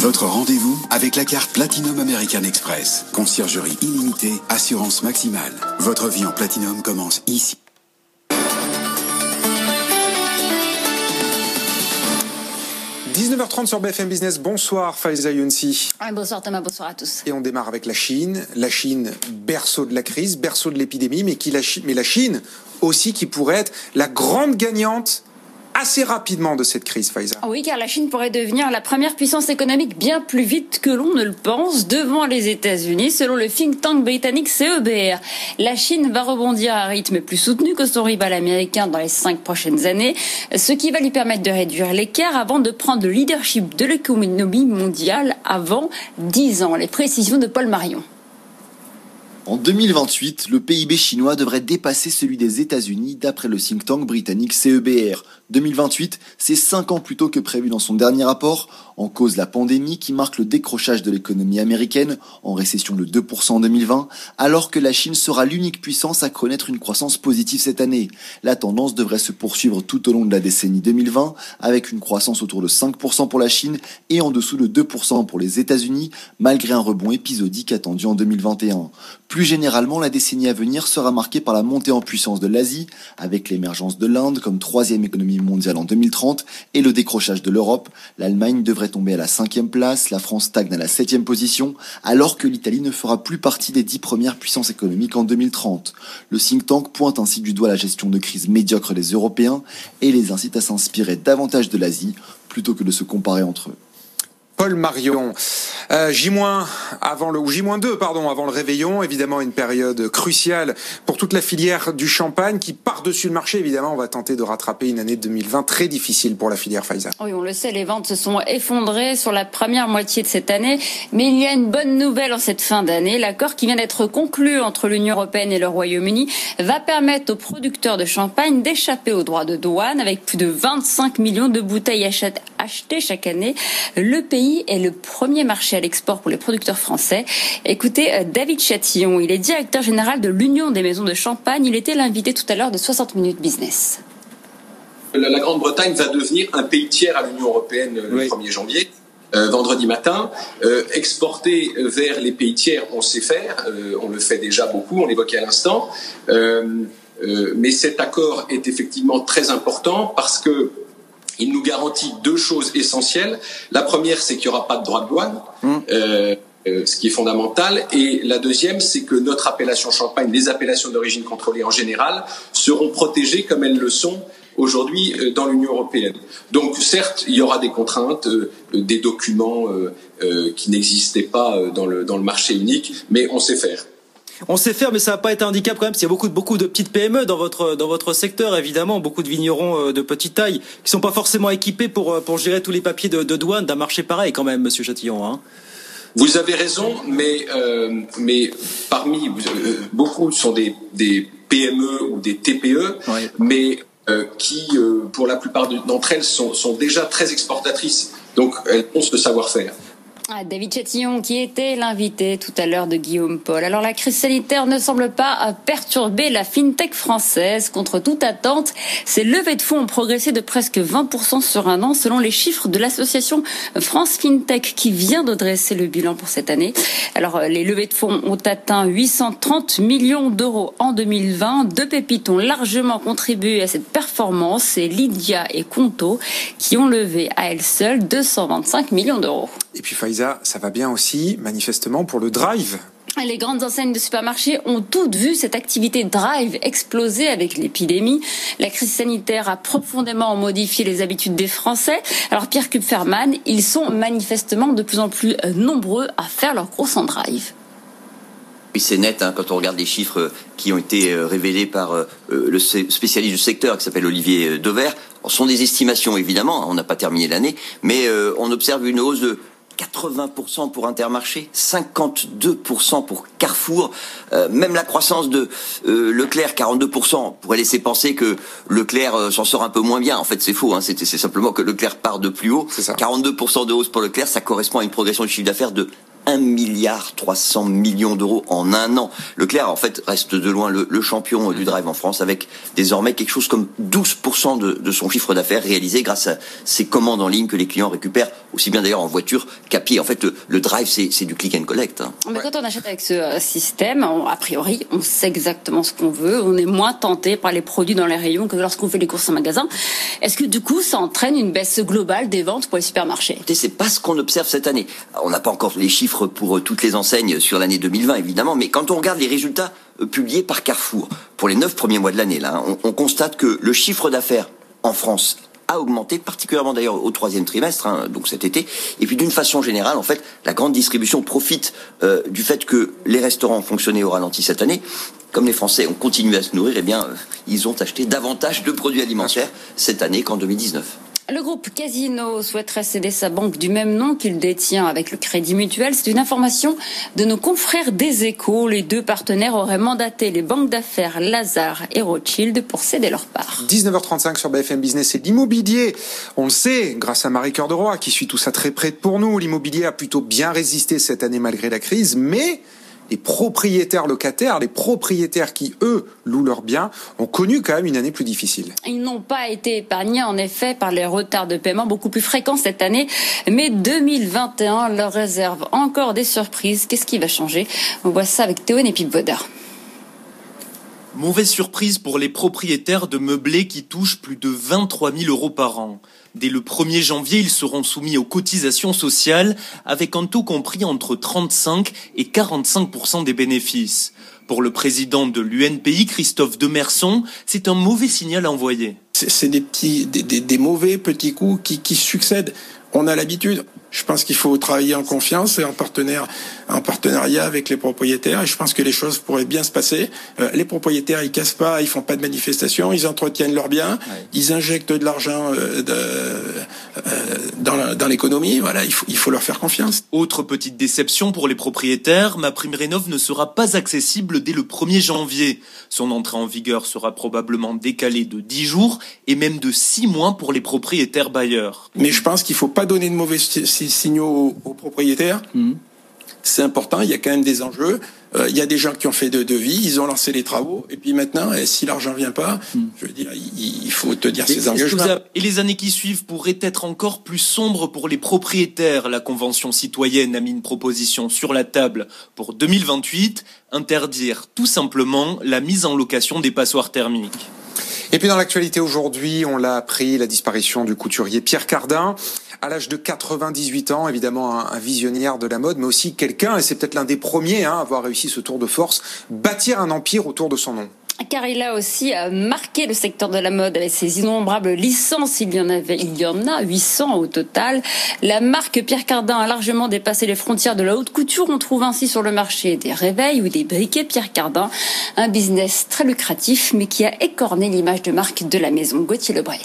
Votre rendez-vous avec la carte Platinum American Express. Conciergerie illimitée, assurance maximale. Votre vie en Platinum commence ici. 19h30 sur BFM Business. Bonsoir Faiza Younsi. Bonsoir Thomas, bonsoir à tous. Et on démarre avec la Chine. La Chine, berceau de la crise, berceau de l'épidémie, mais, qui la Chine, mais la Chine aussi qui pourrait être la grande gagnante assez rapidement de cette crise, Faiza. Oui, car la Chine pourrait devenir la première puissance économique bien plus vite que l'on ne le pense devant les États-Unis, selon le think tank britannique CEBR. La Chine va rebondir à un rythme plus soutenu que son rival américain dans les cinq prochaines années, ce qui va lui permettre de réduire l'écart avant de prendre le leadership de l'économie mondiale avant dix ans. Les précisions de Paul Marion. En 2028, le PIB chinois devrait dépasser celui des États-Unis d'après le think tank britannique CEBR. 2028, c'est 5 ans plus tôt que prévu dans son dernier rapport, en cause la pandémie qui marque le décrochage de l'économie américaine, en récession de 2% en 2020, alors que la Chine sera l'unique puissance à connaître une croissance positive cette année. La tendance devrait se poursuivre tout au long de la décennie 2020, avec une croissance autour de 5% pour la Chine et en dessous de 2% pour les États-Unis, malgré un rebond épisodique attendu en 2021. Plus généralement, la décennie à venir sera marquée par la montée en puissance de l'Asie, avec l'émergence de l'Inde comme troisième économie mondiale en 2030 et le décrochage de l'Europe, l'Allemagne devrait tomber à la cinquième place, la France stagne à la septième position, alors que l'Italie ne fera plus partie des dix premières puissances économiques en 2030. Le think tank pointe ainsi du doigt la gestion de crise médiocre des Européens et les incite à s'inspirer davantage de l'Asie plutôt que de se comparer entre eux. Paul Marion. Euh, J- avant le ou J-2 pardon avant le réveillon, évidemment une période cruciale pour toute la filière du champagne qui par-dessus le marché évidemment on va tenter de rattraper une année 2020 très difficile pour la filière Pfizer. Oui, on le sait, les ventes se sont effondrées sur la première moitié de cette année, mais il y a une bonne nouvelle en cette fin d'année, l'accord qui vient d'être conclu entre l'Union européenne et le Royaume-Uni va permettre aux producteurs de champagne d'échapper aux droits de douane avec plus de 25 millions de bouteilles achetées chaque année. Le pays est le premier marché à l'export pour les producteurs français. Écoutez, euh, David Chatillon, il est directeur général de l'Union des maisons de champagne. Il était l'invité tout à l'heure de 60 minutes business. La Grande-Bretagne va devenir un pays tiers à l'Union européenne le 1er janvier. Euh, vendredi matin. Euh, exporter vers les pays tiers, on sait faire, on le fait déjà beaucoup, on l'évoquait à l'instant. mais cet accord est effectivement très important parce que il nous garantit deux choses essentielles. La première, c'est qu'il n'y aura pas de droit de douane. Mmh. Euh, euh, ce qui est fondamental. Et la deuxième, c'est que notre appellation champagne, les appellations d'origine contrôlée en général, seront protégées comme elles le sont aujourd'hui euh, dans l'Union européenne. Donc certes, il y aura des contraintes, des documents qui n'existaient pas dans le, dans le marché unique, mais on sait faire. On sait faire, mais ça va pas être un handicap quand même. S'il y a beaucoup de beaucoup de petites PME dans votre dans votre secteur, évidemment, beaucoup de vignerons euh, de petite taille qui sont pas forcément équipés pour euh, pour gérer tous les papiers de, douane d'un marché pareil quand même, Monsieur Chatillon. Hein. Vous avez raison, mais euh, mais parmi beaucoup sont des des PME ou des TPE, mais qui, pour la plupart d'entre elles, sont, sont déjà très exportatrices. Donc, elles ont ce savoir-faire. Ah, David Chatillon qui était l'invité tout à l'heure de Guillaume Paul. Alors la crise sanitaire ne semble pas perturber la fintech française. Contre toute attente, ces levées de fonds ont progressé de presque 20% sur un an selon les chiffres de l'association France FinTech qui vient de dresser le bilan pour cette année. Alors les levées de fonds ont atteint 830 millions d'euros en 2020. Deux pépites ont largement contribué à cette performance. C'est Lydia et Conto qui ont levé à elles seules 225 millions d'euros. Et puis Faiza, ça va bien aussi, manifestement, pour le drive. Les grandes enseignes de supermarchés ont toutes vu cette activité drive exploser avec l'épidémie. La crise sanitaire a profondément modifié les habitudes des Français. Alors Pierre Kupferman, ils sont manifestement de plus en plus euh, nombreux à faire leur course en drive. Oui, c'est net hein, quand on regarde les chiffres qui ont été euh, révélés par euh, le spécialiste du secteur qui s'appelle Olivier Dever. Ce sont des estimations évidemment, on n'a pas terminé l'année, mais on observe une hausse de 80% pour Intermarché, 52% pour Carrefour, euh, même la croissance de euh, Leclerc, 42%, pourrait laisser penser que Leclerc euh, s'en sort un peu moins bien. En fait, c'est faux, hein. c'est simplement que Leclerc part de plus haut. 42% de hausse pour Leclerc, ça correspond à une progression du chiffre d'affaires de 1 milliard 300 millions d'euros en un an. Leclerc, en fait, reste de loin le, champion du drive en France avec désormais quelque chose comme 12% de, de son chiffre d'affaires réalisé grâce à ces commandes en ligne que les clients récupèrent aussi bien d'ailleurs en voiture qu'à pied. En fait, le, drive, c'est du click and collect. Hein. Mais quand on achète avec ce euh, système, a priori, on sait exactement ce qu'on veut. On est moins tenté par les produits dans les rayons que lorsqu'on fait les courses en magasin. Est-ce que du coup, ça entraîne une baisse globale des ventes pour les supermarchés? C'est pas ce qu'on observe cette année. On n'a pas encore les chiffres pour euh, toutes les enseignes sur l'année 2020, évidemment, mais quand on regarde les résultats euh, publiés par Carrefour pour les neuf premiers mois de l'année, là, on, constate que le chiffre d'affaires en France a augmenté, particulièrement d'ailleurs au troisième trimestre, hein, donc cet été. Et puis d'une façon générale, en fait, la grande distribution profite euh, du fait que les restaurants fonctionnaient au ralenti cette année. Comme les Français ont continué à se nourrir, eh bien, ils ont acheté davantage de produits alimentaires cette année qu'en 2019. Le groupe Casino souhaiterait céder sa banque du même nom qu'il détient avec le Crédit Mutuel. C'est une information de nos confrères des échos. Les deux partenaires auraient mandaté les banques d'affaires Lazare et Rothschild pour céder leur part. 19h35 sur BFM Business et l'immobilier. On le sait, grâce à Marie Cœur de Roy qui suit tout ça très près pour nous. L'immobilier a plutôt bien résisté cette année malgré la crise, mais les propriétaires locataires, les propriétaires qui, eux, louent leurs biens, ont connu quand même une année plus difficile. Ils n'ont pas été épargnés, en effet, par les retards de paiement beaucoup plus fréquents cette année. Mais 2021 leur réserve encore des surprises. Qu'est-ce qui va changer? On voit ça avec Théo Népip-Voda. Mauvaise surprise pour les propriétaires de meublés qui touchent plus de 23 000 euros par an. Dès le 1er janvier, ils seront soumis aux cotisations sociales avec un taux compris entre 35 et 45% des bénéfices. Pour le président de l'UNPI, Christophe Demerson, c'est un mauvais signal à envoyer. C'est des mauvais petits coups qui, qui succèdent. On a l'habitude. Je pense qu'il faut travailler en confiance et en partenaire, en partenariat avec les propriétaires. Et je pense que les choses pourraient bien se passer. Euh, les propriétaires, ils cassent pas, ils font pas de manifestations, ils entretiennent leurs biens, ils injectent de l'argent euh, euh, dans, l'économie. Voilà, il faut, il faut leur faire confiance. Autre petite déception pour les propriétaires, ma prime rénov ne sera pas accessible dès le 1er janvier. Son entrée en vigueur sera probablement décalée de 10 jours et même de 6 mois pour les propriétaires bailleurs. Mais je pense qu'il faut pas donner de mauvais signaux aux, propriétaires. Mmh. C'est important, il y a quand même des enjeux. Euh, il y a des gens qui ont fait de devis, ils ont lancé les travaux, et puis maintenant, eh, si l'argent vient pas, mmh. je veux dire, il, faut te dire ces engagements. Et les années qui suivent pourraient être encore plus sombres pour les propriétaires. La Convention citoyenne a mis une proposition sur la table pour 2028, interdire tout simplement la mise en location des passoires thermiques. Et puis dans l'actualité aujourd'hui, on l'a appris, la disparition du couturier Pierre Cardin à l'âge de 98 ans, évidemment un, visionnaire de la mode, mais aussi quelqu'un, et c'est peut-être l'un des premiers hein, à avoir réussi ce tour de force, bâtir un empire autour de son nom car il a aussi euh, marqué le secteur de la mode avec ses innombrables licences. Il y en avait, il y en a 800 au total. La marque Pierre Cardin a largement dépassé les frontières de la haute couture. On trouve ainsi sur le marché des réveils ou des briquets Pierre Cardin. Un business très lucratif, mais qui a écorné l'image de marque de la maison Gauthier Lebray.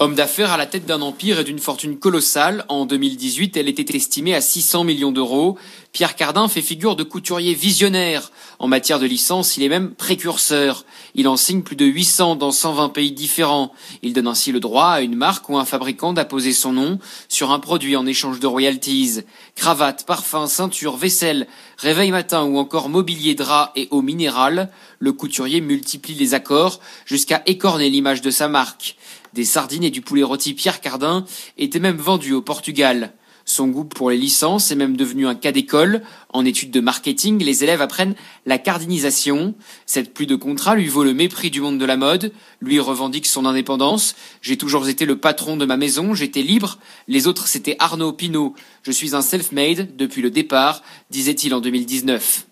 Homme d'affaires à la tête d'un empire et d'une fortune colossale, en 2018, elle était estimée à 600 millions d'euros. Pierre Cardin fait figure de couturier visionnaire. En matière de licence, il est même précurseur. Il en signe plus de 800 dans 120 pays différents. Il donne ainsi le droit à une marque ou un fabricant d'apposer son nom sur un produit en échange de royalties. Cravate, parfum, ceinture, vaisselle, réveil matin ou encore mobilier drap et eau minérale, le couturier multiplie les accords jusqu'à écorner l'image de sa marque. Des sardines et du poulet rôti Pierre Cardin étaient même vendus au Portugal. Son goût pour les licences est même devenu un cas d'école. En études de marketing, les élèves apprennent la cardinisation. Cette pluie de contrat lui vaut le mépris du monde de la mode. Lui revendique son indépendance. J'ai toujours été le patron de ma maison, j'étais libre. Les autres, c'était Arnaud Pinault. Je suis un self-made depuis le départ, disait-il en 2019.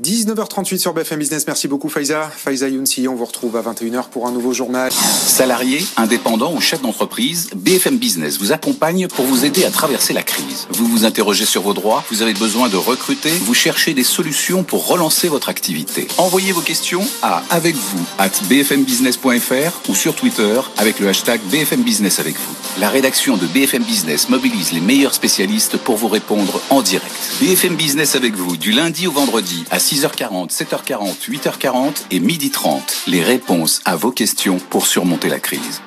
19h38 sur BFM Business. Merci beaucoup Faiza. Faiza Younsi, on vous retrouve à 21h pour un nouveau journal. Salariés, indépendants ou chefs d'entreprise, BFM Business vous accompagne pour vous aider à traverser la crise. Vous vous interrogez sur vos droits, vous avez besoin de recruter, vous cherchez des solutions pour relancer votre activité. Envoyez vos questions à avec vous at bfmbusiness.fr ou sur Twitter avec le hashtag BFM Business avec vous. La rédaction de BFM Business mobilise les meilleurs spécialistes pour vous répondre en direct. BFM Business avec vous du lundi au vendredi à 6h40, 7h40, 8h40 et 12h30. Les réponses à vos questions pour surmonter la crise.